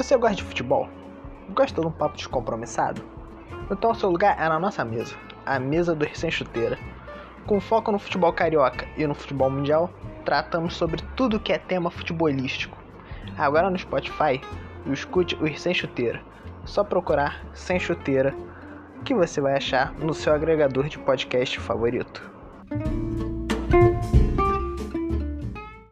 Você gosta de futebol? Gosta de um papo descompromissado? Então o seu lugar é na nossa mesa, a mesa do Recém Chuteira. Com foco no futebol carioca e no futebol mundial, tratamos sobre tudo que é tema futebolístico. Agora no Spotify, escute o recém-chuteira. Só procurar Sem Chuteira que você vai achar no seu agregador de podcast favorito.